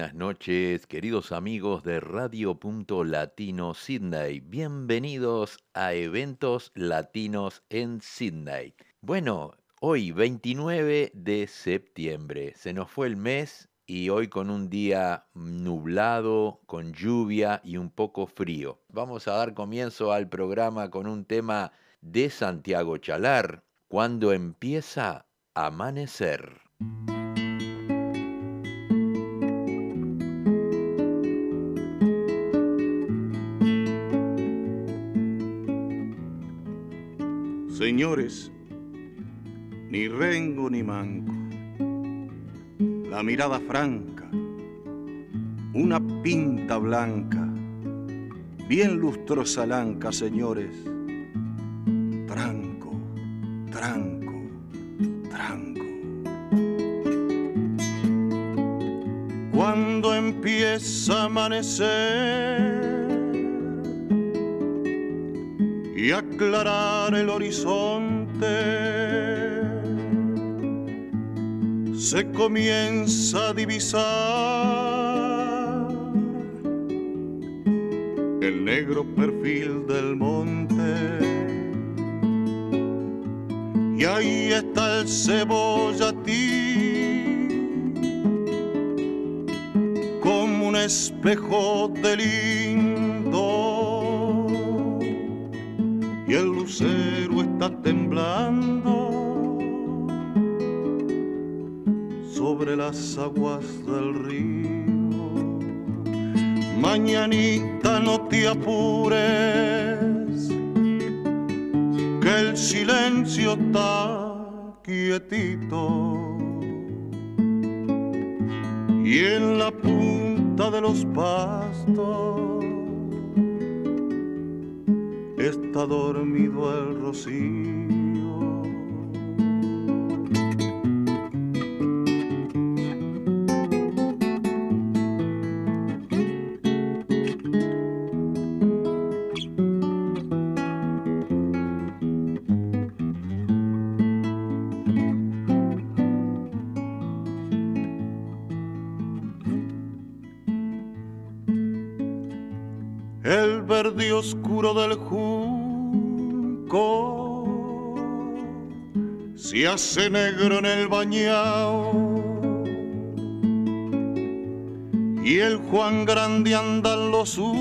Buenas noches, queridos amigos de Radio Punto Latino Sydney. Bienvenidos a Eventos Latinos en Sydney. Bueno, hoy 29 de septiembre. Se nos fue el mes y hoy con un día nublado, con lluvia y un poco frío. Vamos a dar comienzo al programa con un tema de Santiago Chalar, cuando empieza a amanecer. Señores, ni rengo ni manco, la mirada franca, una pinta blanca, bien lustrosa lanca, señores, tranco, tranco, tranco. Cuando empieza a amanecer, y aclarar el horizonte. Se comienza a divisar el negro perfil del monte. Y ahí está el cebollatí como un espejo de lindo sobre las aguas del río. Mañanita no te apures, que el silencio está quietito. Y en la punta de los pastos está dormido el rocío. Oscuro del se hace negro en el bañao. Y el Juan Grande anda en lo suyo,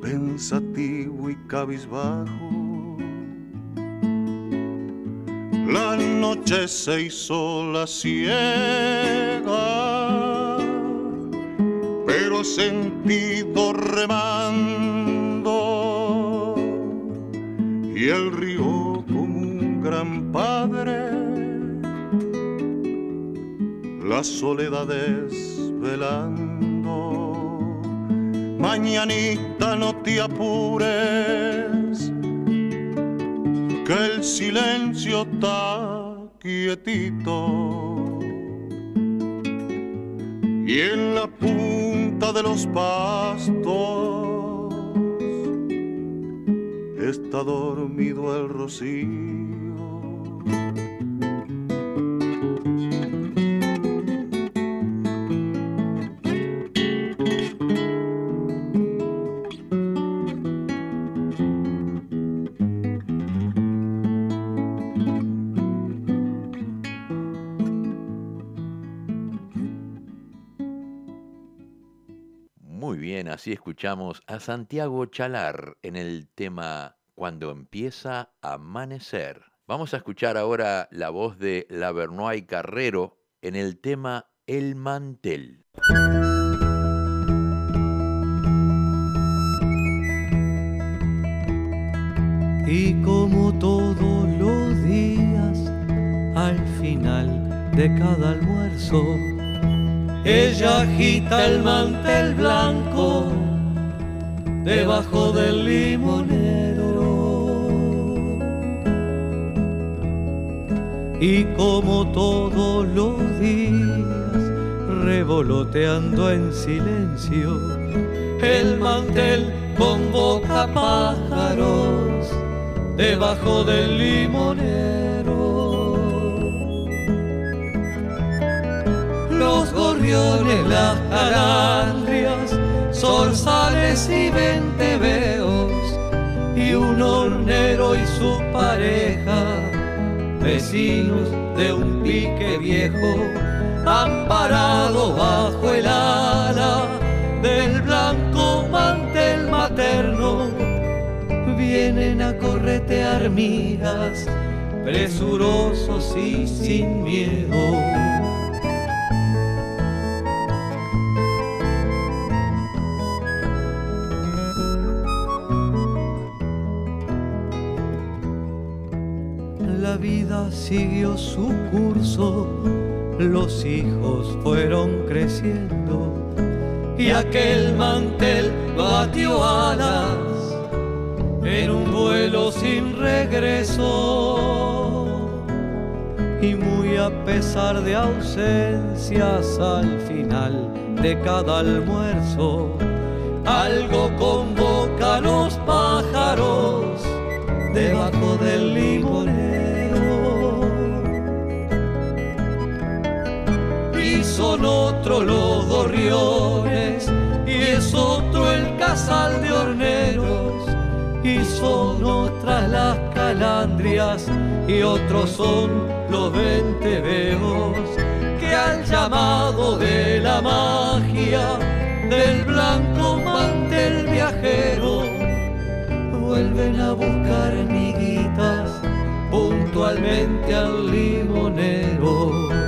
pensativo y cabizbajo. La noche se hizo la ciega, sentido remando y el río como un gran padre, la soledad desvelando. Mañanita no te apures, que el silencio está quietito. Y en la de los pastos está dormido el rocío. Así escuchamos a Santiago Chalar en el tema cuando empieza a amanecer. Vamos a escuchar ahora la voz de Lavernoy Carrero en el tema El mantel. Y como todos los días, al final de cada almuerzo, ella agita el mantel blanco debajo del limonero. y como todos los días, revoloteando en silencio, el mantel convoca pájaros debajo del limonero. Gorriones, las calandrias, zorzales y venteveos, y un hornero y su pareja, vecinos de un pique viejo, amparado bajo el ala del blanco mantel materno, vienen a corretear miras, presurosos y sin miedo. Siguió su curso, los hijos fueron creciendo y aquel mantel batió alas en un vuelo sin regreso. Y muy a pesar de ausencias al final de cada almuerzo, algo convoca a los pájaros debajo del son otro los gorriones y es otro el casal de horneros y son otras las calandrias y otros son los venteveos que al llamado de la magia del blanco mantel viajero vuelven a buscar miguitas puntualmente al limonero.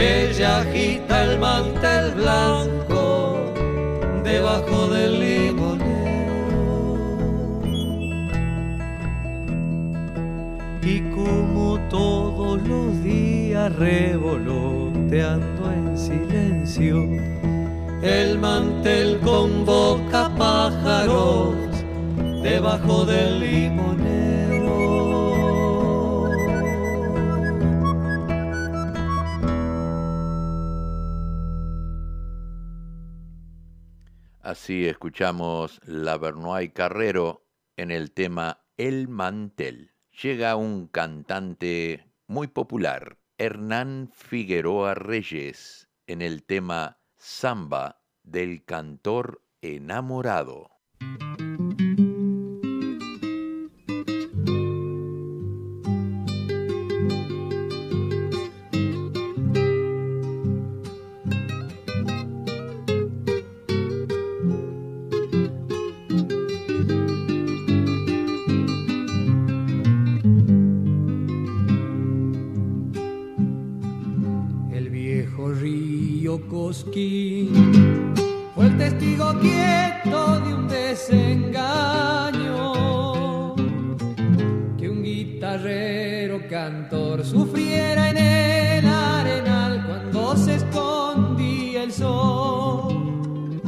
Ella agita el mantel blanco debajo del limonero. Y como todos los días revoloteando en silencio, el mantel convoca pájaros debajo del limonero. Así escuchamos la Bernoy Carrero en el tema El Mantel. Llega un cantante muy popular, Hernán Figueroa Reyes, en el tema Samba del cantor enamorado. Testigo quieto de un desengaño que un guitarrero cantor sufriera en el arenal cuando se escondía el sol.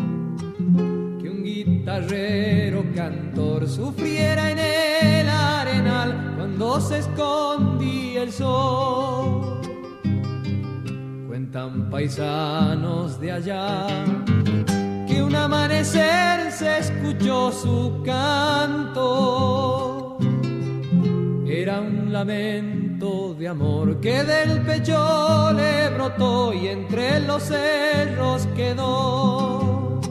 Que un guitarrero cantor sufriera en el arenal cuando se escondía el sol. Tan paisanos de allá un amanecer se escuchó su canto. Era un lamento de amor que del pecho le brotó y entre los cerros quedó.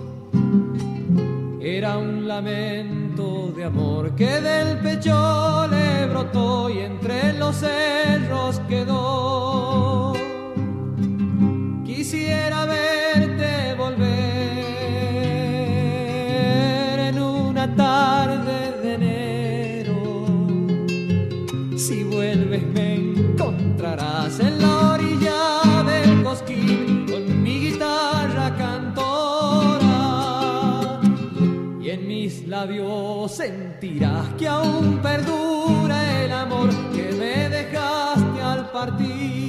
Era un lamento de amor que del pecho le brotó y entre los cerros quedó quisiera verte labios sentirás que aún perdura el amor que me dejaste al partir.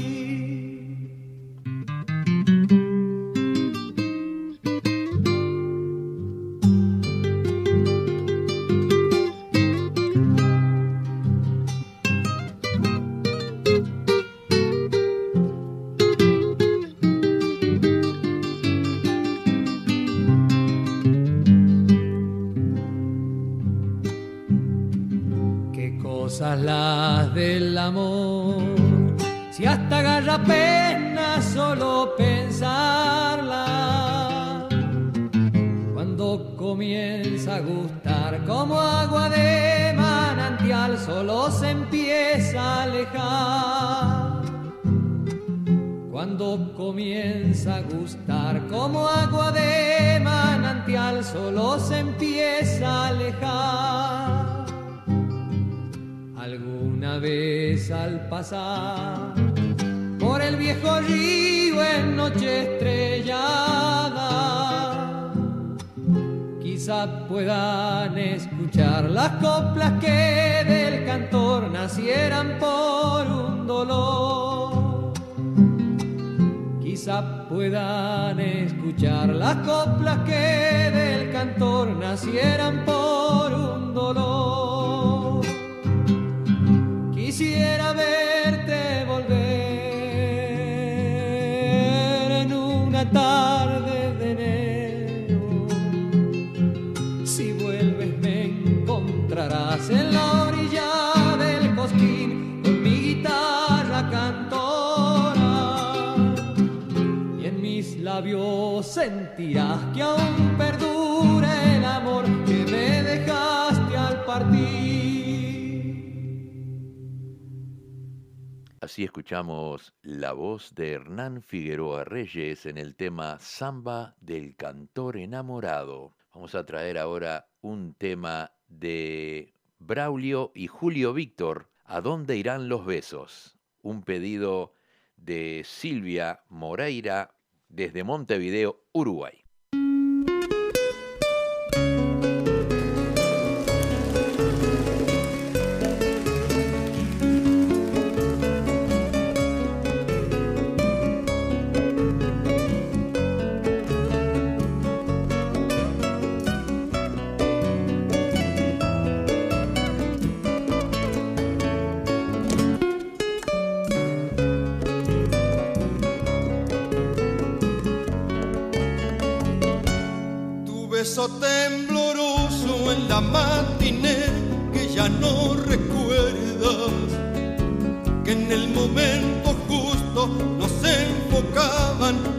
sentirás que aún perdura el amor que me dejaste al partir. Así escuchamos la voz de Hernán Figueroa Reyes en el tema Samba del cantor enamorado. Vamos a traer ahora un tema de Braulio y Julio Víctor, ¿A dónde irán los besos? Un pedido de Silvia Moreira desde Montevideo, Uruguay. beso tembloroso en la matiné que ya no recuerdas, que en el momento justo nos enfocaban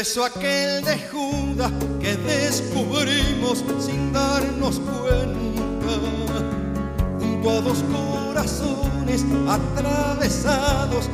beso aquel de Judas que descubrimos sin darnos cuenta, junto a dos corazones atravesados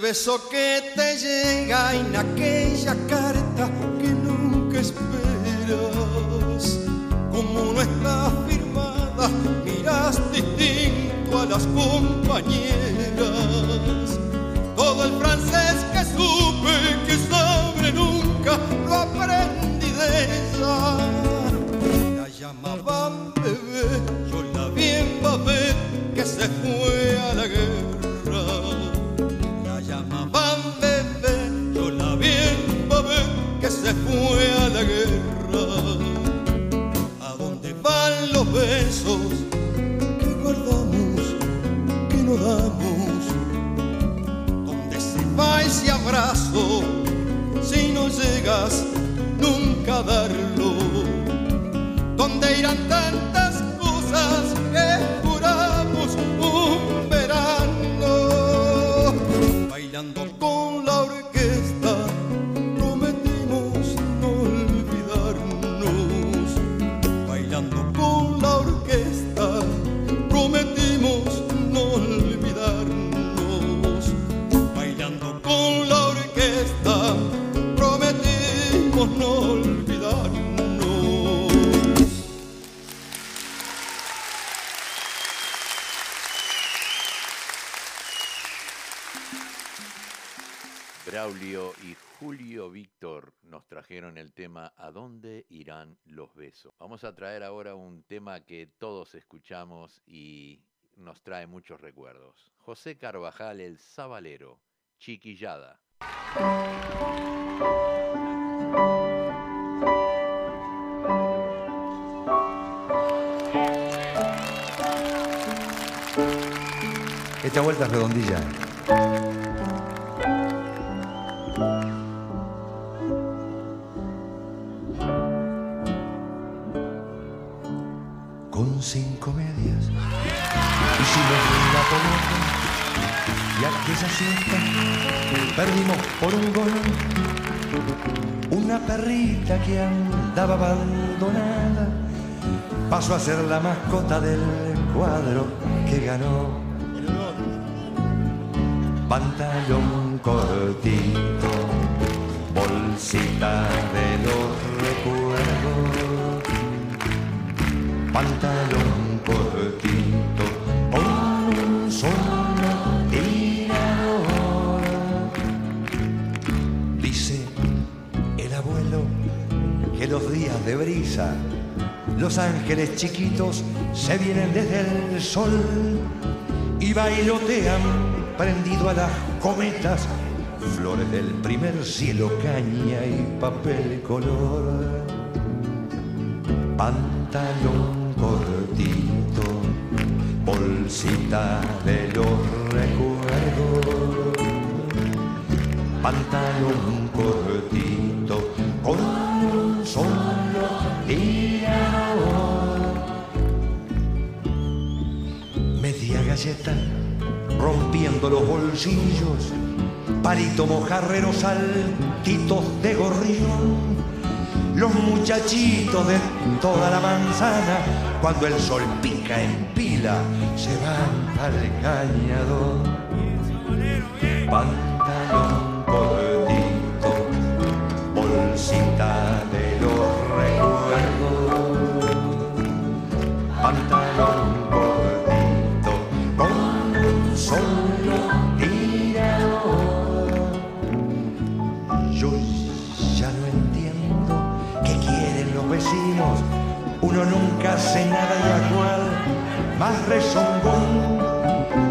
beso que te llega en aquella carta que nunca esperas. Como no está firmada, miras distinto a las compañeras. Todo el francés que supe que sabe nunca lo aprendí de ella. La llamaban bebé, yo la vi en Babel que se fue a la guerra. Guerra. ¿A dónde van los besos que guardamos, que no damos? ¿Dónde se va ese abrazo si no llegas nunca a darlo? ¿Dónde irán tantas el tema ¿A dónde irán los besos? Vamos a traer ahora un tema que todos escuchamos y nos trae muchos recuerdos. José Carvajal, el Zabalero, Chiquillada. Esta vuelta redondilla. Siesta perdimos por un gol. Una perrita que andaba abandonada. Pasó a ser la mascota del cuadro que ganó. Pantalón cortito, bolsita de los recuerdos, pantalón de brisa, los ángeles chiquitos se vienen desde el sol y bailotean prendido a las cometas, flores del primer cielo, caña y papel color. Pantalón bolsillos, palito mojarrero, saltitos de gorrión, los muchachitos de toda la manzana, cuando el sol pica en pila, se van al cañador. Nunca hace nada y cual más rezongón.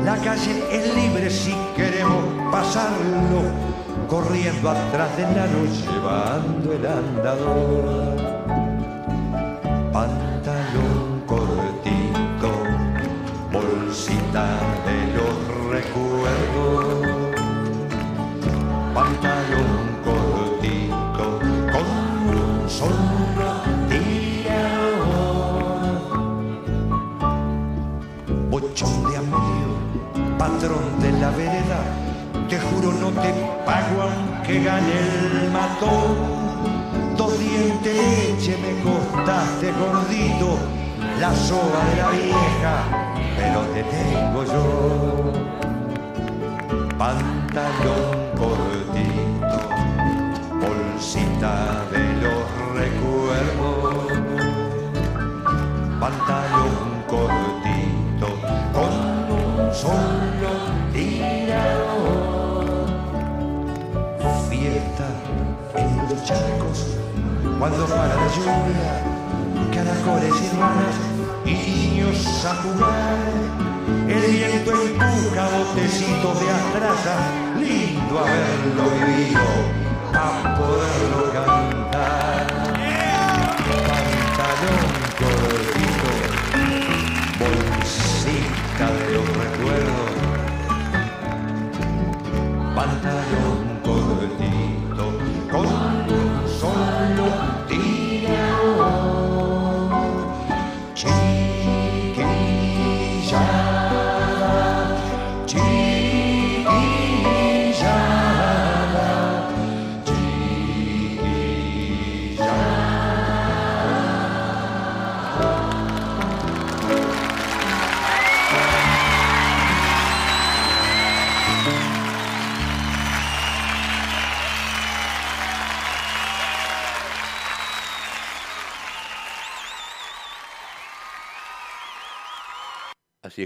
La calle es libre si queremos pasarlo, corriendo atrás de nano, llevando el andador. Pantalón la vereda, te juro no te pago aunque gane el matón. Dos dientes de leche me costaste gordito, la soga de la vieja, pero te tengo yo. pantalón cortito, bolsita de los recuerdos, pantalón cortito con un solo cuando para la lluvia, caracoles y hermanas y niños a jugar el viento empuja botecitos de astraza, lindo haberlo vivido, a poderlo cantar. Pantalón cortito, bolsita de los recuerdos. Pantalón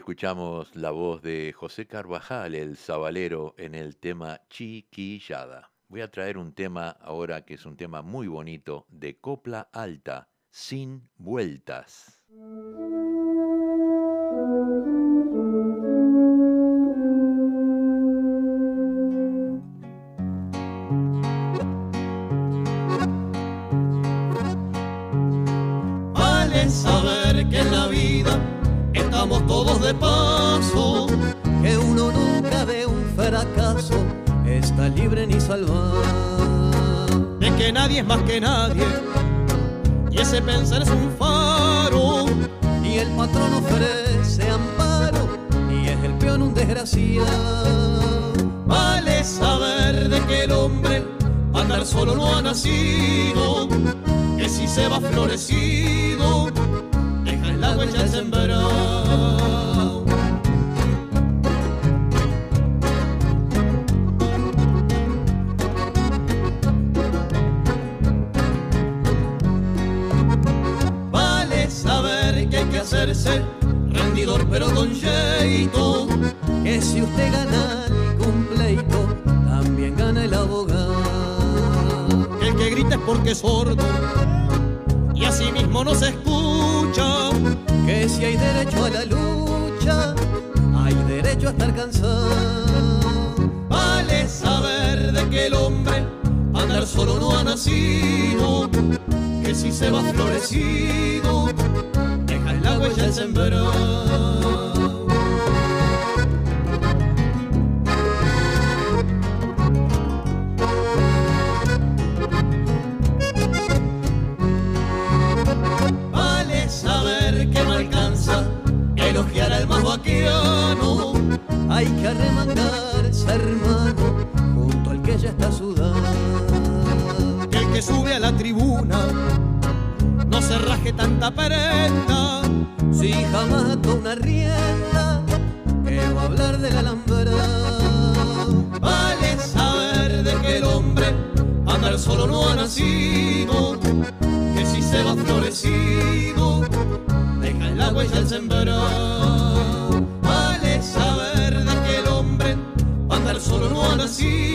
escuchamos la voz de José Carvajal, el sabalero, en el tema Chiquillada. Voy a traer un tema ahora que es un tema muy bonito de copla alta, sin vueltas. Todos de paso, que uno nunca de un fracaso está libre ni salvado. De que nadie es más que nadie, y ese pensar es un faro, y el patrón ofrece amparo, y es el peón un desgraciado. Vale saber de que el hombre andar solo no ha nacido, que si se va florecido, deja el agua ya sembrado. rendidor pero con jeito. Que si usted gana algún pleito, también gana el abogado. El que grita es porque es sordo y así mismo no se escucha. Que si hay derecho a la lucha, hay derecho a estar cansado. Vale saber de que el hombre andar solo no ha nacido, que si se va florecido no alcanza elogiar al más vaquiano. Hay que arremangarse, hermano, junto al que ya está sudando. El que sube a la tribuna no se raje tanta prenda si jamás ató una rienda, que va a hablar de la alhambra. Vale saber de que el hombre andar solo no ha nacido, que si se va florecido, deja en la huella el sembrado. Vale saber de que el hombre andar solo no ha nacido,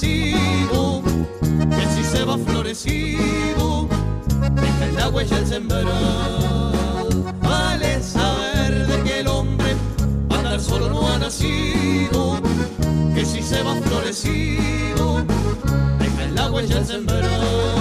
que si se va florecido, deja en la huella el sembrado. Vale saber de que el hombre andar solo no ha nacido, que si se va florecido, deja en la huella el sembrado.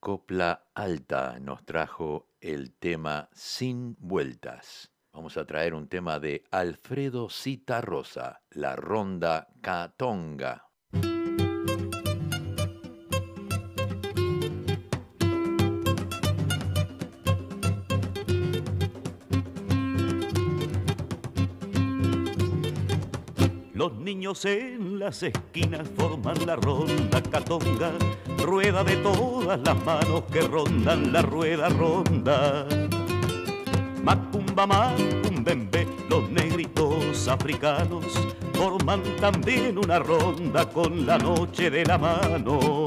Copla Alta nos trajo el tema Sin Vueltas. Vamos a traer un tema de Alfredo Cita Rosa, la ronda Catonga. Los niños en las esquinas forman la ronda catonga, rueda de todas las manos que rondan la rueda ronda. Macumba, macumbembe, los negritos africanos forman también una ronda con la noche de la mano.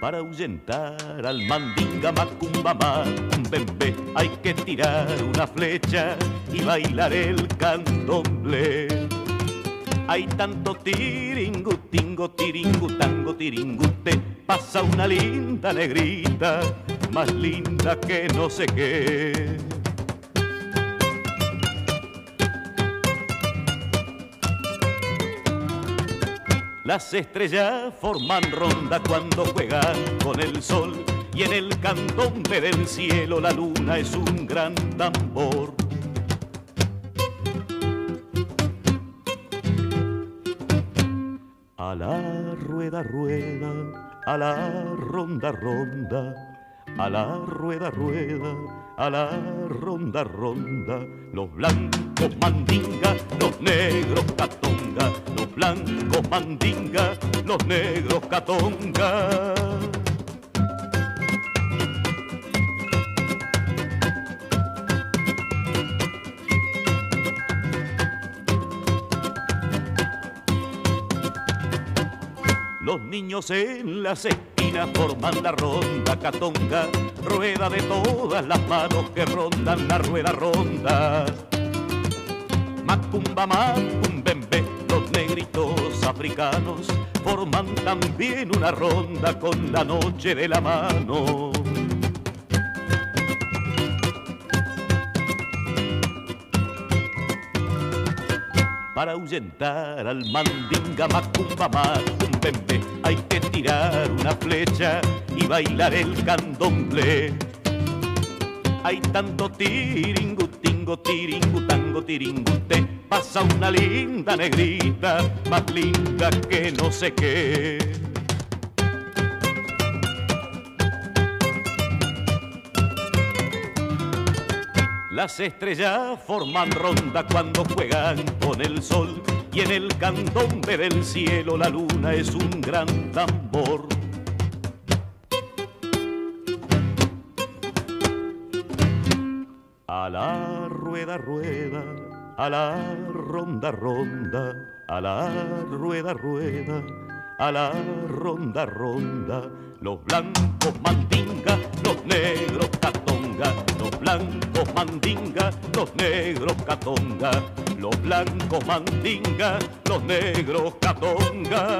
Para ahuyentar al mandinga macumba macumbembe hay que tirar una flecha y bailar el candomblé. Hay tanto tiringu, tingo, tiringu, tango, tiringute. Pasa una linda negrita, más linda que no sé qué. Las estrellas forman ronda cuando juegan con el sol y en el candombe del cielo la luna es un gran tambor. A la rueda, rueda, a la ronda, ronda, a la rueda, rueda, a la ronda, ronda. Los blancos mandinga, los negros catonga, los blancos mandinga, los negros catonga. Los niños en las esquinas forman la ronda catonga, rueda de todas las manos que rondan la rueda ronda. Macumba, macumbembe, los negritos africanos forman también una ronda con la noche de la mano. Para ahuyentar al mandinga macumba hay que tirar una flecha y bailar el candomblé. Hay tanto tiringu, tingo, tiringu, tango, tiringute. Pasa una linda negrita, más linda que no sé qué. Las estrellas forman ronda cuando juegan con el sol y en el candombe del cielo la luna es un gran tambor. A la rueda, rueda, a la ronda, ronda, a la rueda, rueda, a la ronda, ronda. Los blancos mandinga, los negros catonga, los blancos mandinga, los negros catonga, los blancos mandinga, los negros catonga.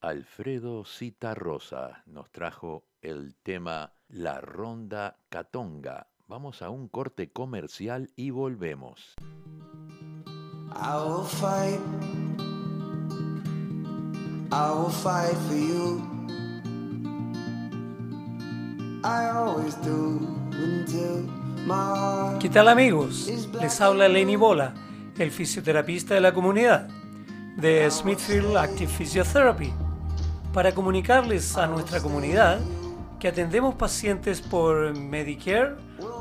Alfredo Citarrosa nos trajo el tema La Ronda Catonga. Vamos a un corte comercial y volvemos. I will fight. I will fight for you. ¿Qué tal amigos? Les habla Lenny Bola, el fisioterapista de la comunidad de Smithfield Active Physiotherapy, para comunicarles a nuestra comunidad que atendemos pacientes por Medicare,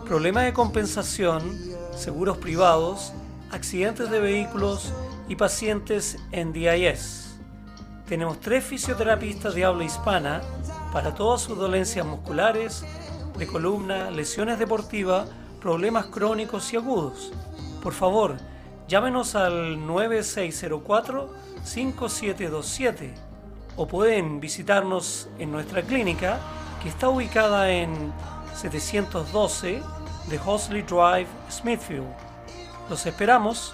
problemas de compensación, seguros privados, accidentes de vehículos y pacientes en DIS. Tenemos tres fisioterapistas de habla hispana para todas sus dolencias musculares, de columna, lesiones deportivas, problemas crónicos y agudos. Por favor, llámenos al 9604-5727 o pueden visitarnos en nuestra clínica que está ubicada en 712 de Hosley Drive, Smithfield. Los esperamos.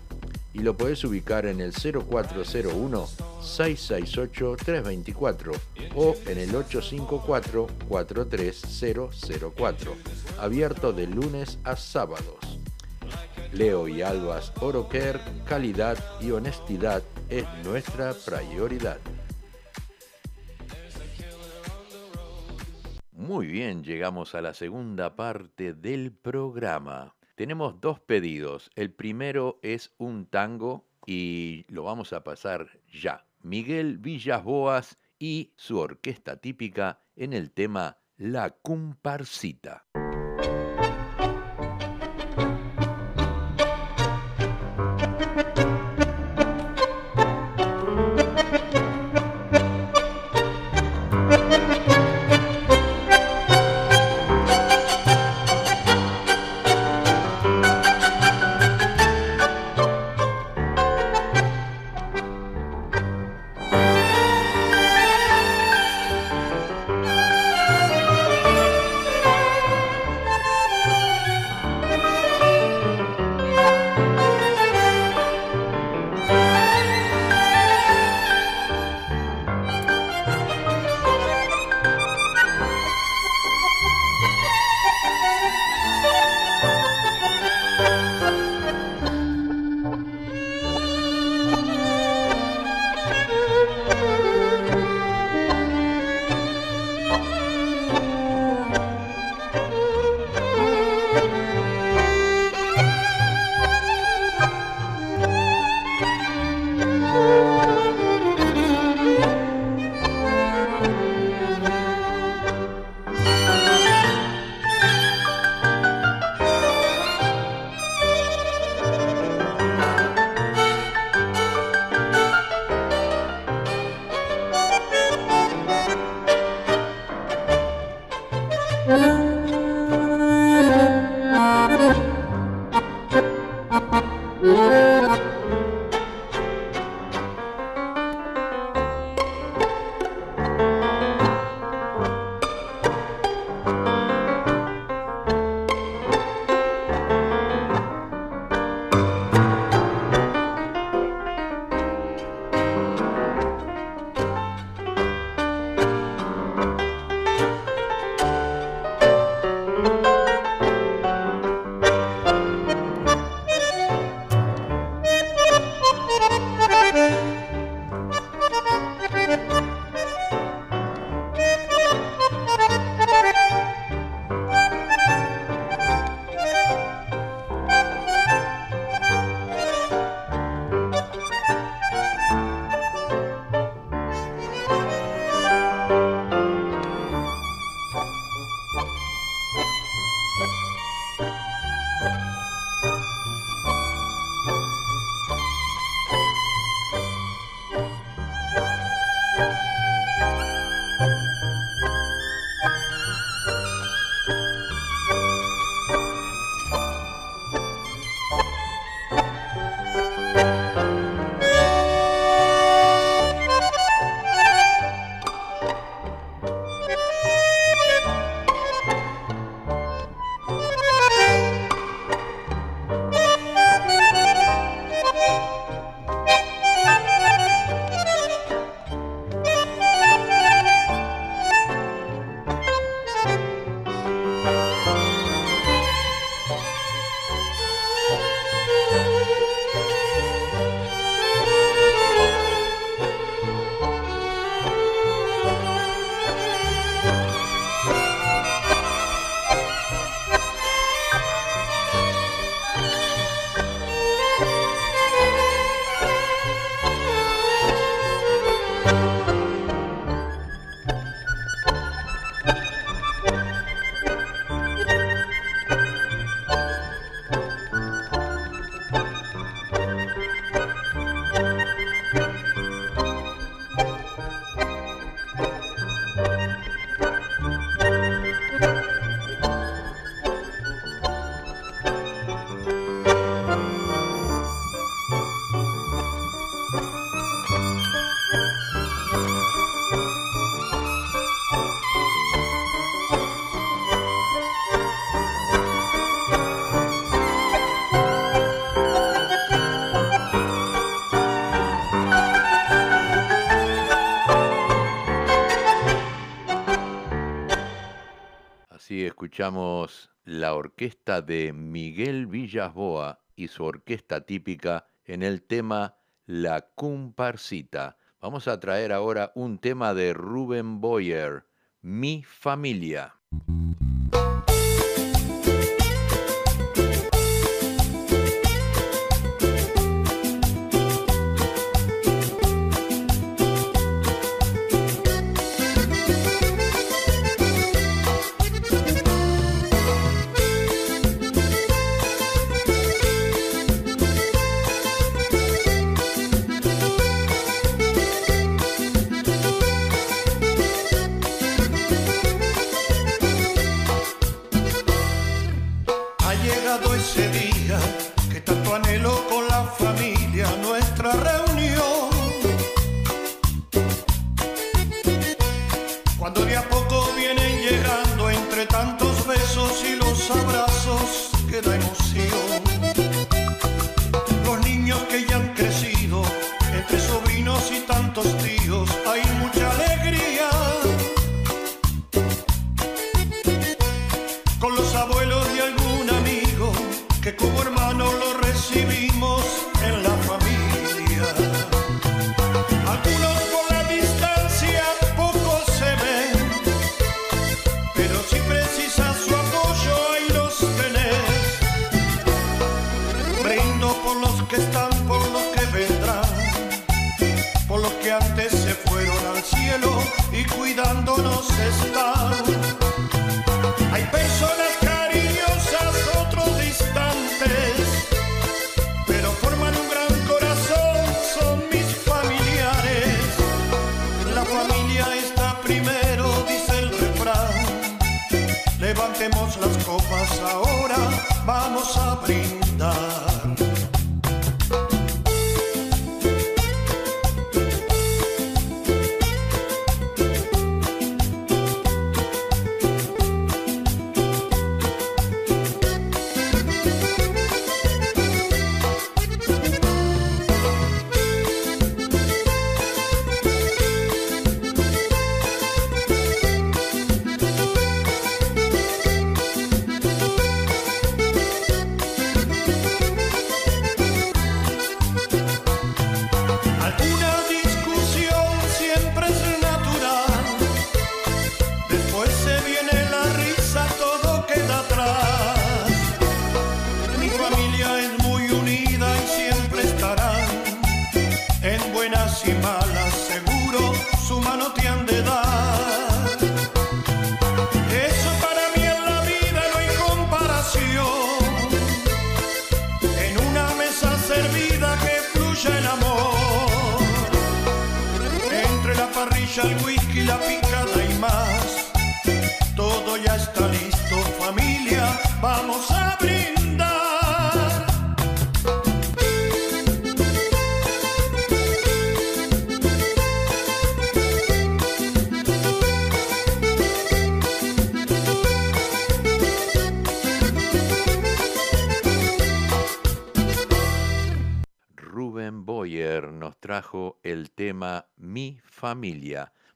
y lo podés ubicar en el 0401-668-324 o en el 854-43004, abierto de lunes a sábados. Leo y Albas Oroquer, calidad y honestidad es nuestra prioridad. Muy bien, llegamos a la segunda parte del programa. Tenemos dos pedidos. El primero es un tango y lo vamos a pasar ya. Miguel Villas Boas y su orquesta típica en el tema La Comparsita. Escuchamos la orquesta de Miguel Villasboa y su orquesta típica en el tema La Comparsita. Vamos a traer ahora un tema de Rubén Boyer, Mi familia.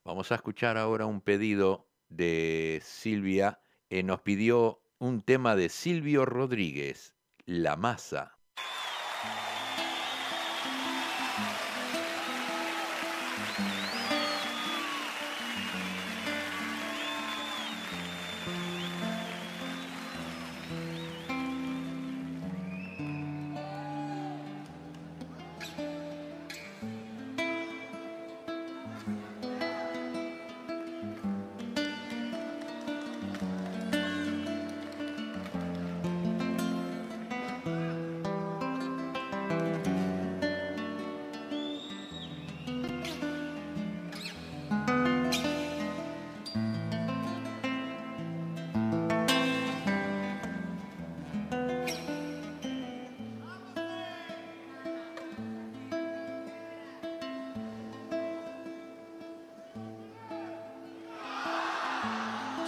Vamos a escuchar ahora un pedido de Silvia. que nos pidió un tema de Silvio Rodríguez, La Masa.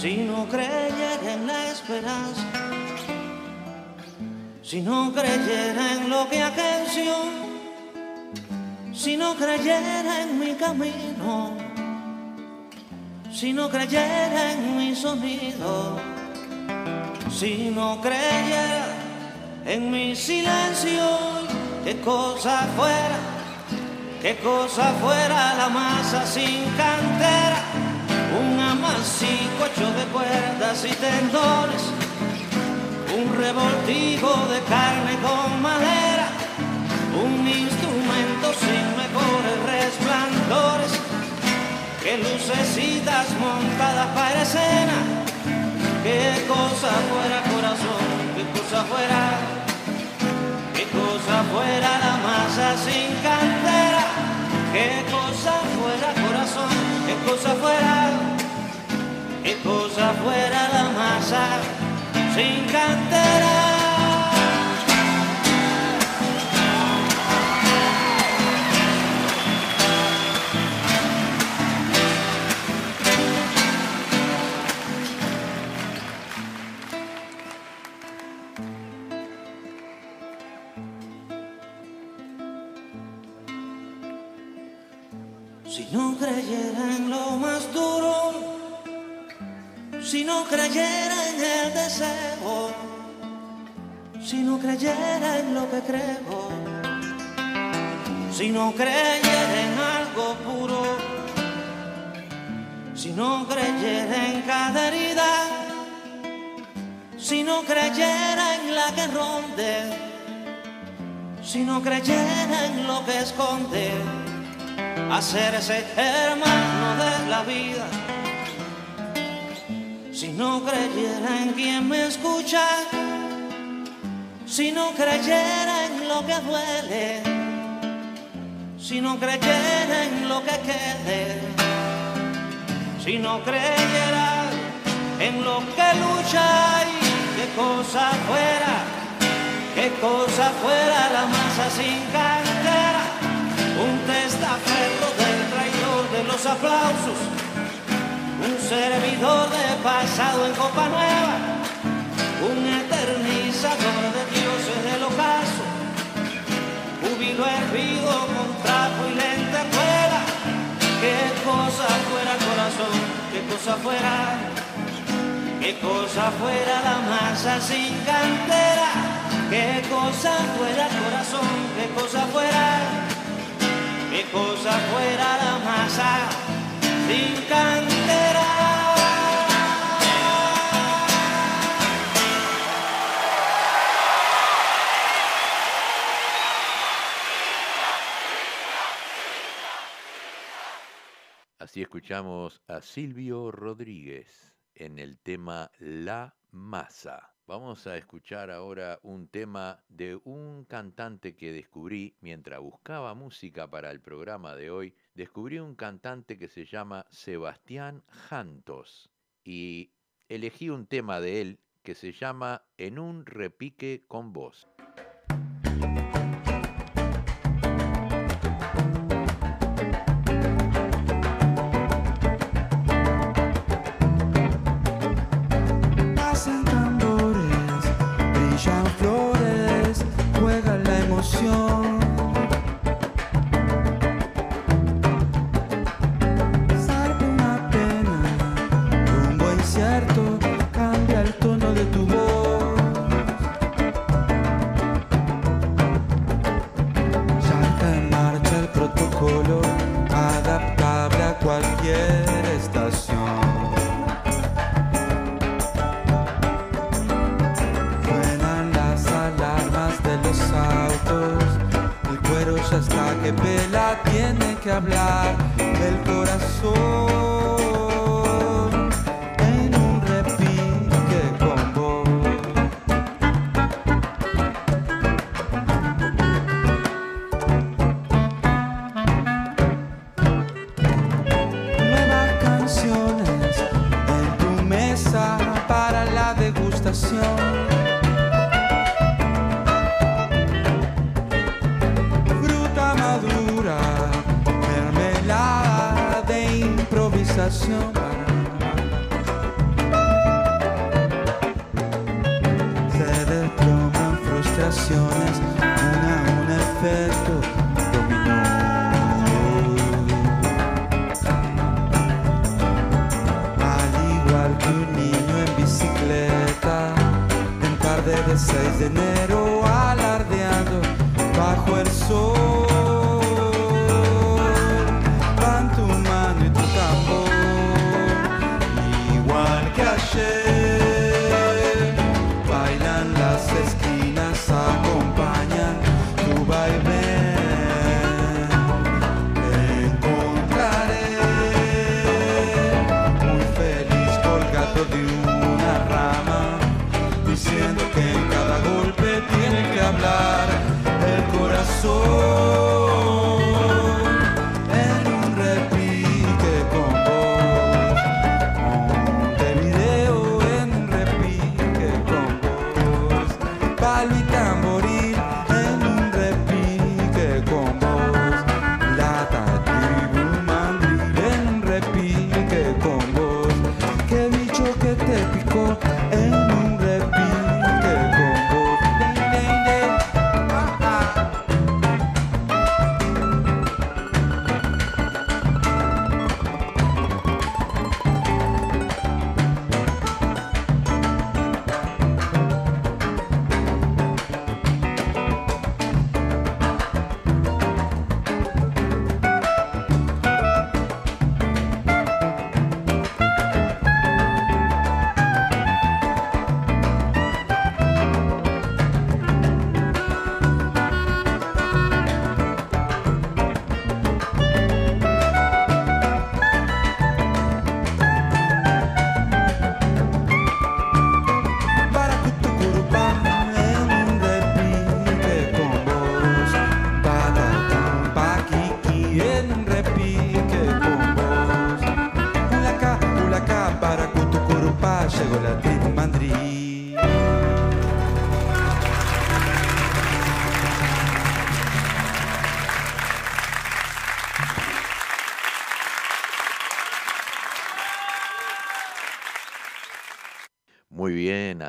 si no creyera en la esperanza, si no creyera en lo que agencio, si no creyera en mi camino, si no creyera en mi sonido, si no creyera en mi silencio, qué cosa fuera, qué cosa fuera la masa sin cantera, un amasijo hecho de cuerdas y tendones, un revoltijo de carne con madera, un instrumento sin mejores resplandores que lucecitas montadas para escena qué cosa fuera corazón, qué cosa fuera, qué cosa fuera la masa sin cantera, qué cosa fuera corazón, qué cosa fuera, qué cosa fuera la masa sin cantera. Si no creyera en el deseo, si no creyera en lo que creo, si no creyera en algo puro, si no creyera en cada herida, si no creyera en la que ronde, si no creyera en lo que esconde hacerse hermano de la vida. Si no creyera en quien me escucha, si no creyera en lo que duele, si no creyera en lo que quede, si no creyera en lo que lucha y qué cosa fuera, qué cosa fuera la masa sin cantera un testaferro del traidor de los aplausos, un servidor de pasado en copa nueva, un eternizador de dioses del ocaso, júbilo hervido con trapo y lentejuela, qué cosa fuera corazón, qué cosa fuera, qué cosa fuera la masa sin cantera, qué cosa fuera corazón, qué cosa fuera. Qué cosa fuera la masa. Así escuchamos a Silvio Rodríguez en el tema La Masa. Vamos a escuchar ahora un tema de un cantante que descubrí mientras buscaba música para el programa de hoy. Descubrí un cantante que se llama Sebastián Jantos y elegí un tema de él que se llama En un repique con voz.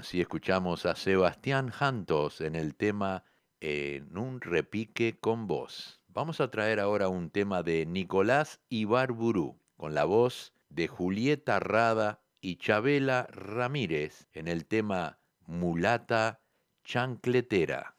Así escuchamos a Sebastián Jantos en el tema En un repique con vos. Vamos a traer ahora un tema de Nicolás Ibarburú, con la voz de Julieta Rada y Chabela Ramírez en el tema Mulata Chancletera.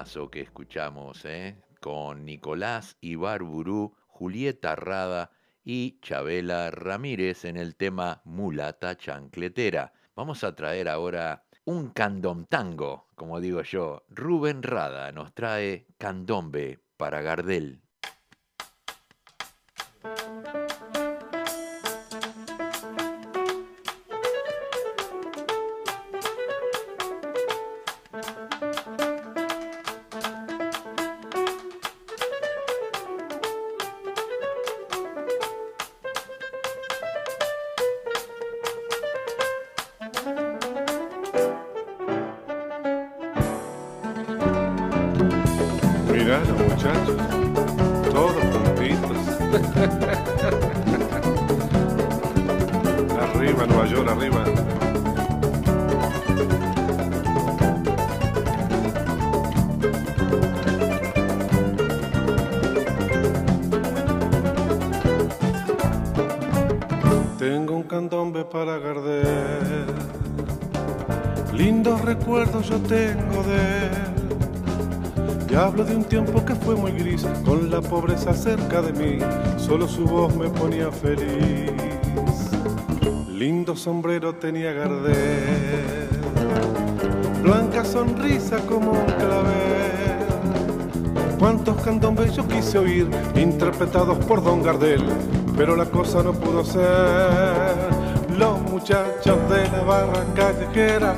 Que escuchamos, ¿eh? Con Nicolás Ibarburú, Julieta Rada y Chabela Ramírez en el tema Mulata Chancletera. Vamos a traer ahora un candomtango, como digo yo. Rubén Rada nos trae candombe para Gardel. Los muchachos, todos juntitos. arriba, Nueva York, arriba. Tengo un candombe para Gardel. Lindos recuerdos yo tengo de él. Y hablo de un tiempo que fue muy gris, con la pobreza cerca de mí, solo su voz me ponía feliz. Lindo sombrero tenía Gardel, blanca sonrisa como un clavel. Cuántos candombes yo quise oír, interpretados por Don Gardel, pero la cosa no pudo ser. Los muchachos de la barra callejera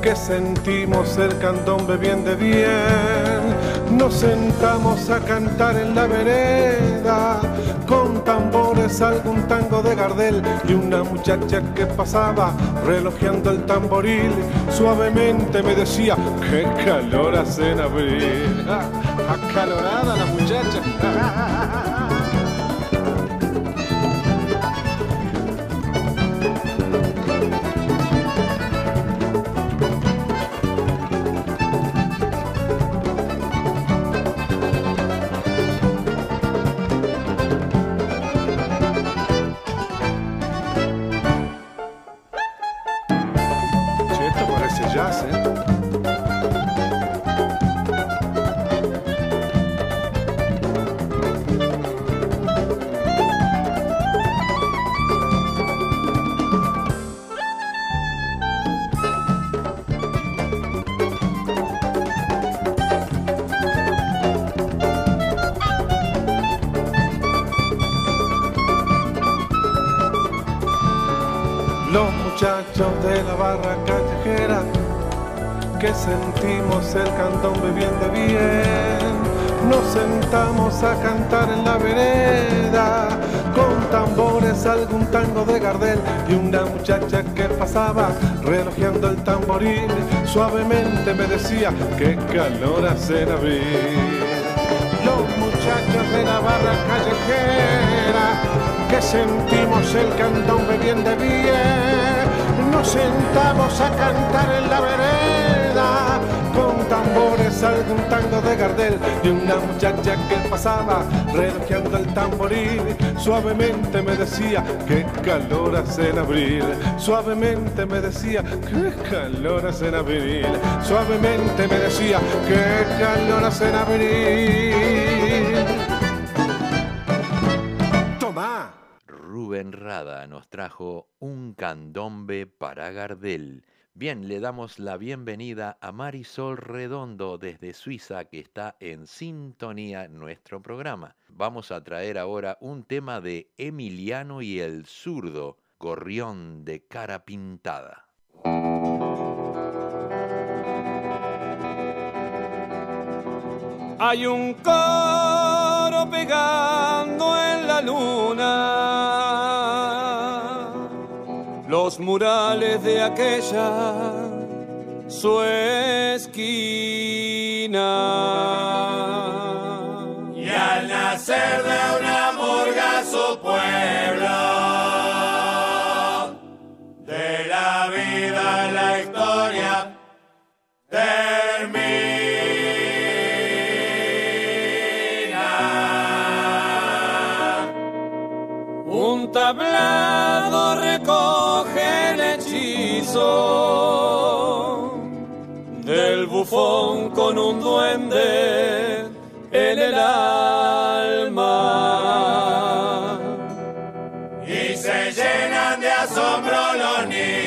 que sentimos el candombe bien de bien. Nos sentamos a cantar en la vereda con tambores algún tango de Gardel y una muchacha que pasaba relojeando el tamboril suavemente me decía qué calor hace en abril. Acalorada la muchacha. Los muchachos de la barra callejera que sentimos el candombe bien de bien. Nos sentamos a cantar en la vereda con tambores algún tango de Gardel y una muchacha que pasaba relojeando el tamboril suavemente me decía qué calor hace abril. Los muchachos de la barra callejera que sentimos el candombe bien de bien. Nos sentamos a cantar en la vereda con tambores algún tango de Gardel y una muchacha que pasaba relojeando el tamboril suavemente me decía qué calor hace en abril suavemente me decía qué calor hace en abril suavemente me decía qué calor hace en abril Rubén Rada nos trajo un candombe para Gardel. Bien, le damos la bienvenida a Marisol Redondo desde Suiza que está en sintonía nuestro programa. Vamos a traer ahora un tema de Emiliano y el zurdo, Gorrión de cara pintada. Hay un coro pegando en la luna los murales de aquella su esquina. Y al nacer de una murga su pueblo, de la vida la historia termina. Un tablado del bufón con un duende en el alma. Y se llenan de asombro los niños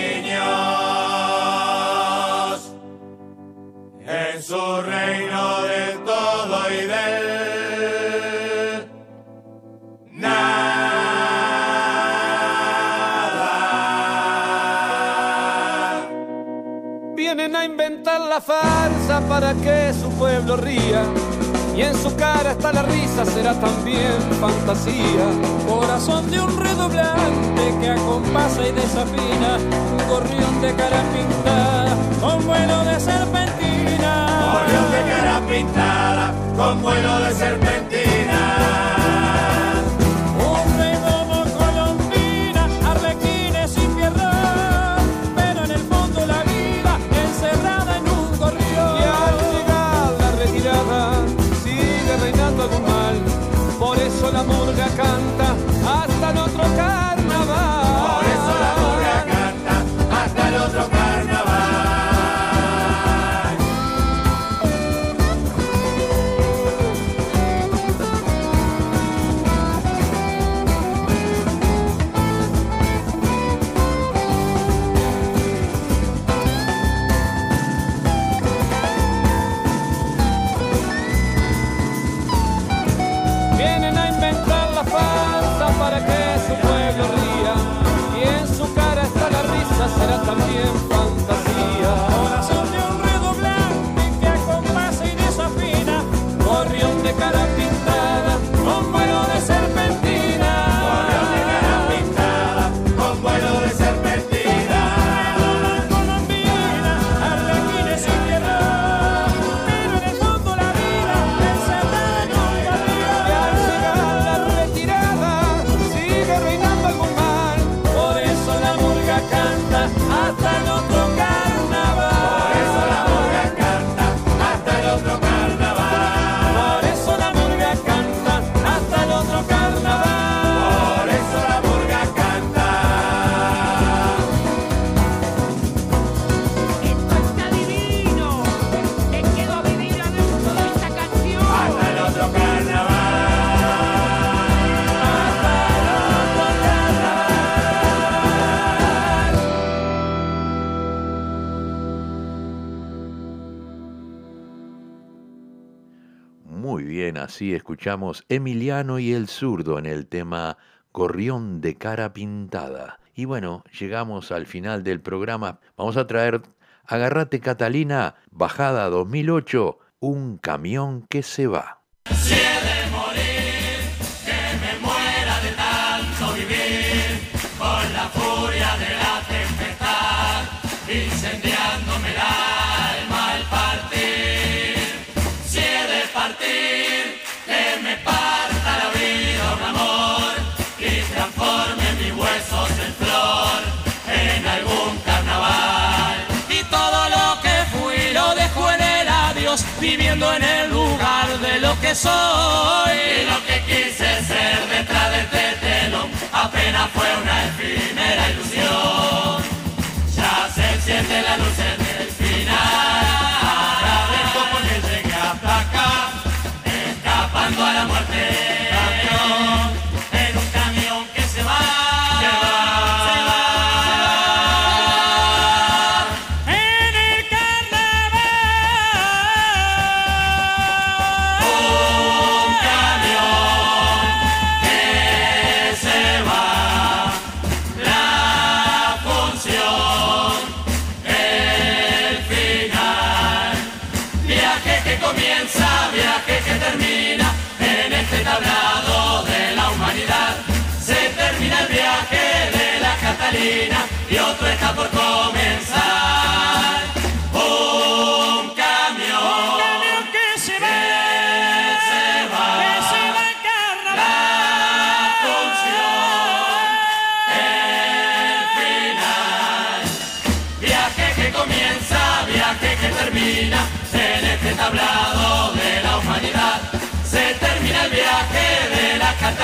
la farsa para que su pueblo ría. Y en su cara está la risa, será también fantasía. Corazón de un redoblante que acompasa y desafina, un gorrión de cara con vuelo de serpentina. Gorrión de cara pintada, con vuelo de serpentina. Risa, así escuchamos Emiliano y el zurdo en el tema Gorrión de cara pintada. Y bueno, llegamos al final del programa. Vamos a traer Agarrate Catalina, bajada 2008, un camión que se va. Si soy. Y lo que quise ser detrás de este telón apenas fue una efímera ilusión. Ya se enciende la luz en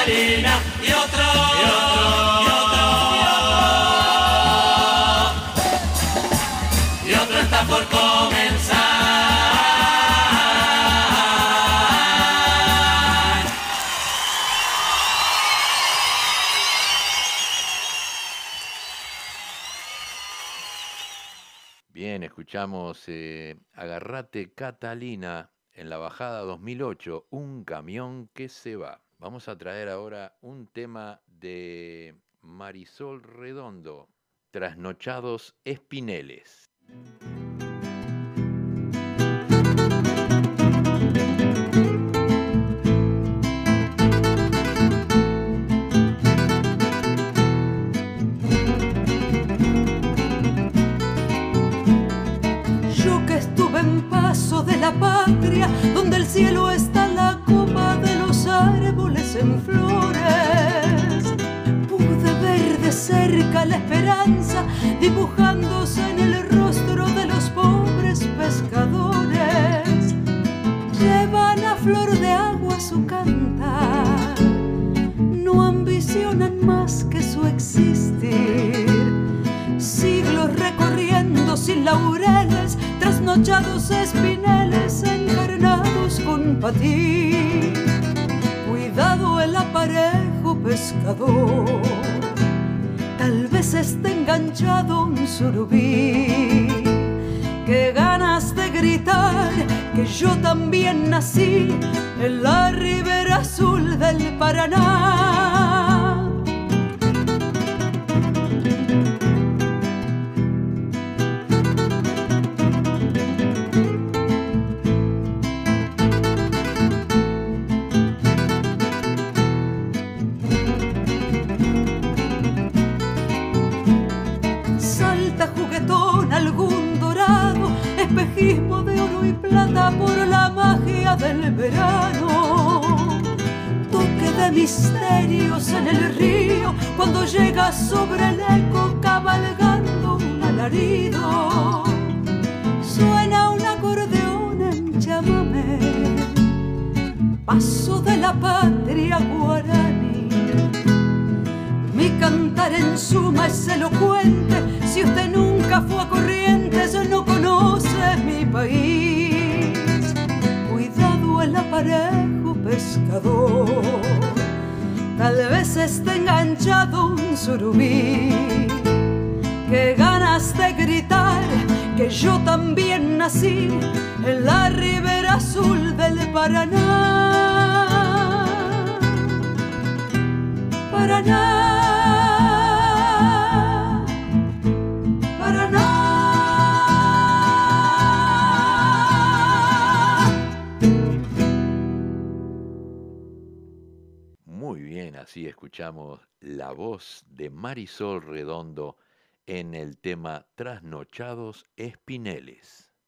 y otro, y otro, y otro, y otro, y otro está por comenzar. Bien, escuchamos eh, Agarrate Catalina en la bajada 2008, un camión que se va. Vamos a traer ahora un tema de Marisol Redondo, Trasnochados Espineles. Yo que estuve en paso de la patria, donde el cielo está árboles en flores, pude ver de cerca la esperanza dibujándose en el rostro de los pobres pescadores. Llevan a flor de agua su cantar, no ambicionan más que su existir siglos recorriendo sin laureles, trasnochados espineles encarnados con patín. El aparejo pescador, tal vez esté enganchado un surubí. Qué ganas de gritar que yo también nací en la ribera azul del Paraná. Misterios en el río cuando llega sobre el eco cabalgando un alarido. Suena un acordeón en chamamé, paso de la patria guaraní. Mi cantar en suma es elocuente. Si usted nunca fue a Corrientes, no conoce mi país. Cuidado el aparejo pescador. Tal vez esté enganchado un surubí. Qué ganas de gritar que yo también nací en la ribera azul del Paraná. Paraná, así escuchamos la voz de Marisol Redondo en el tema Trasnochados Espineles.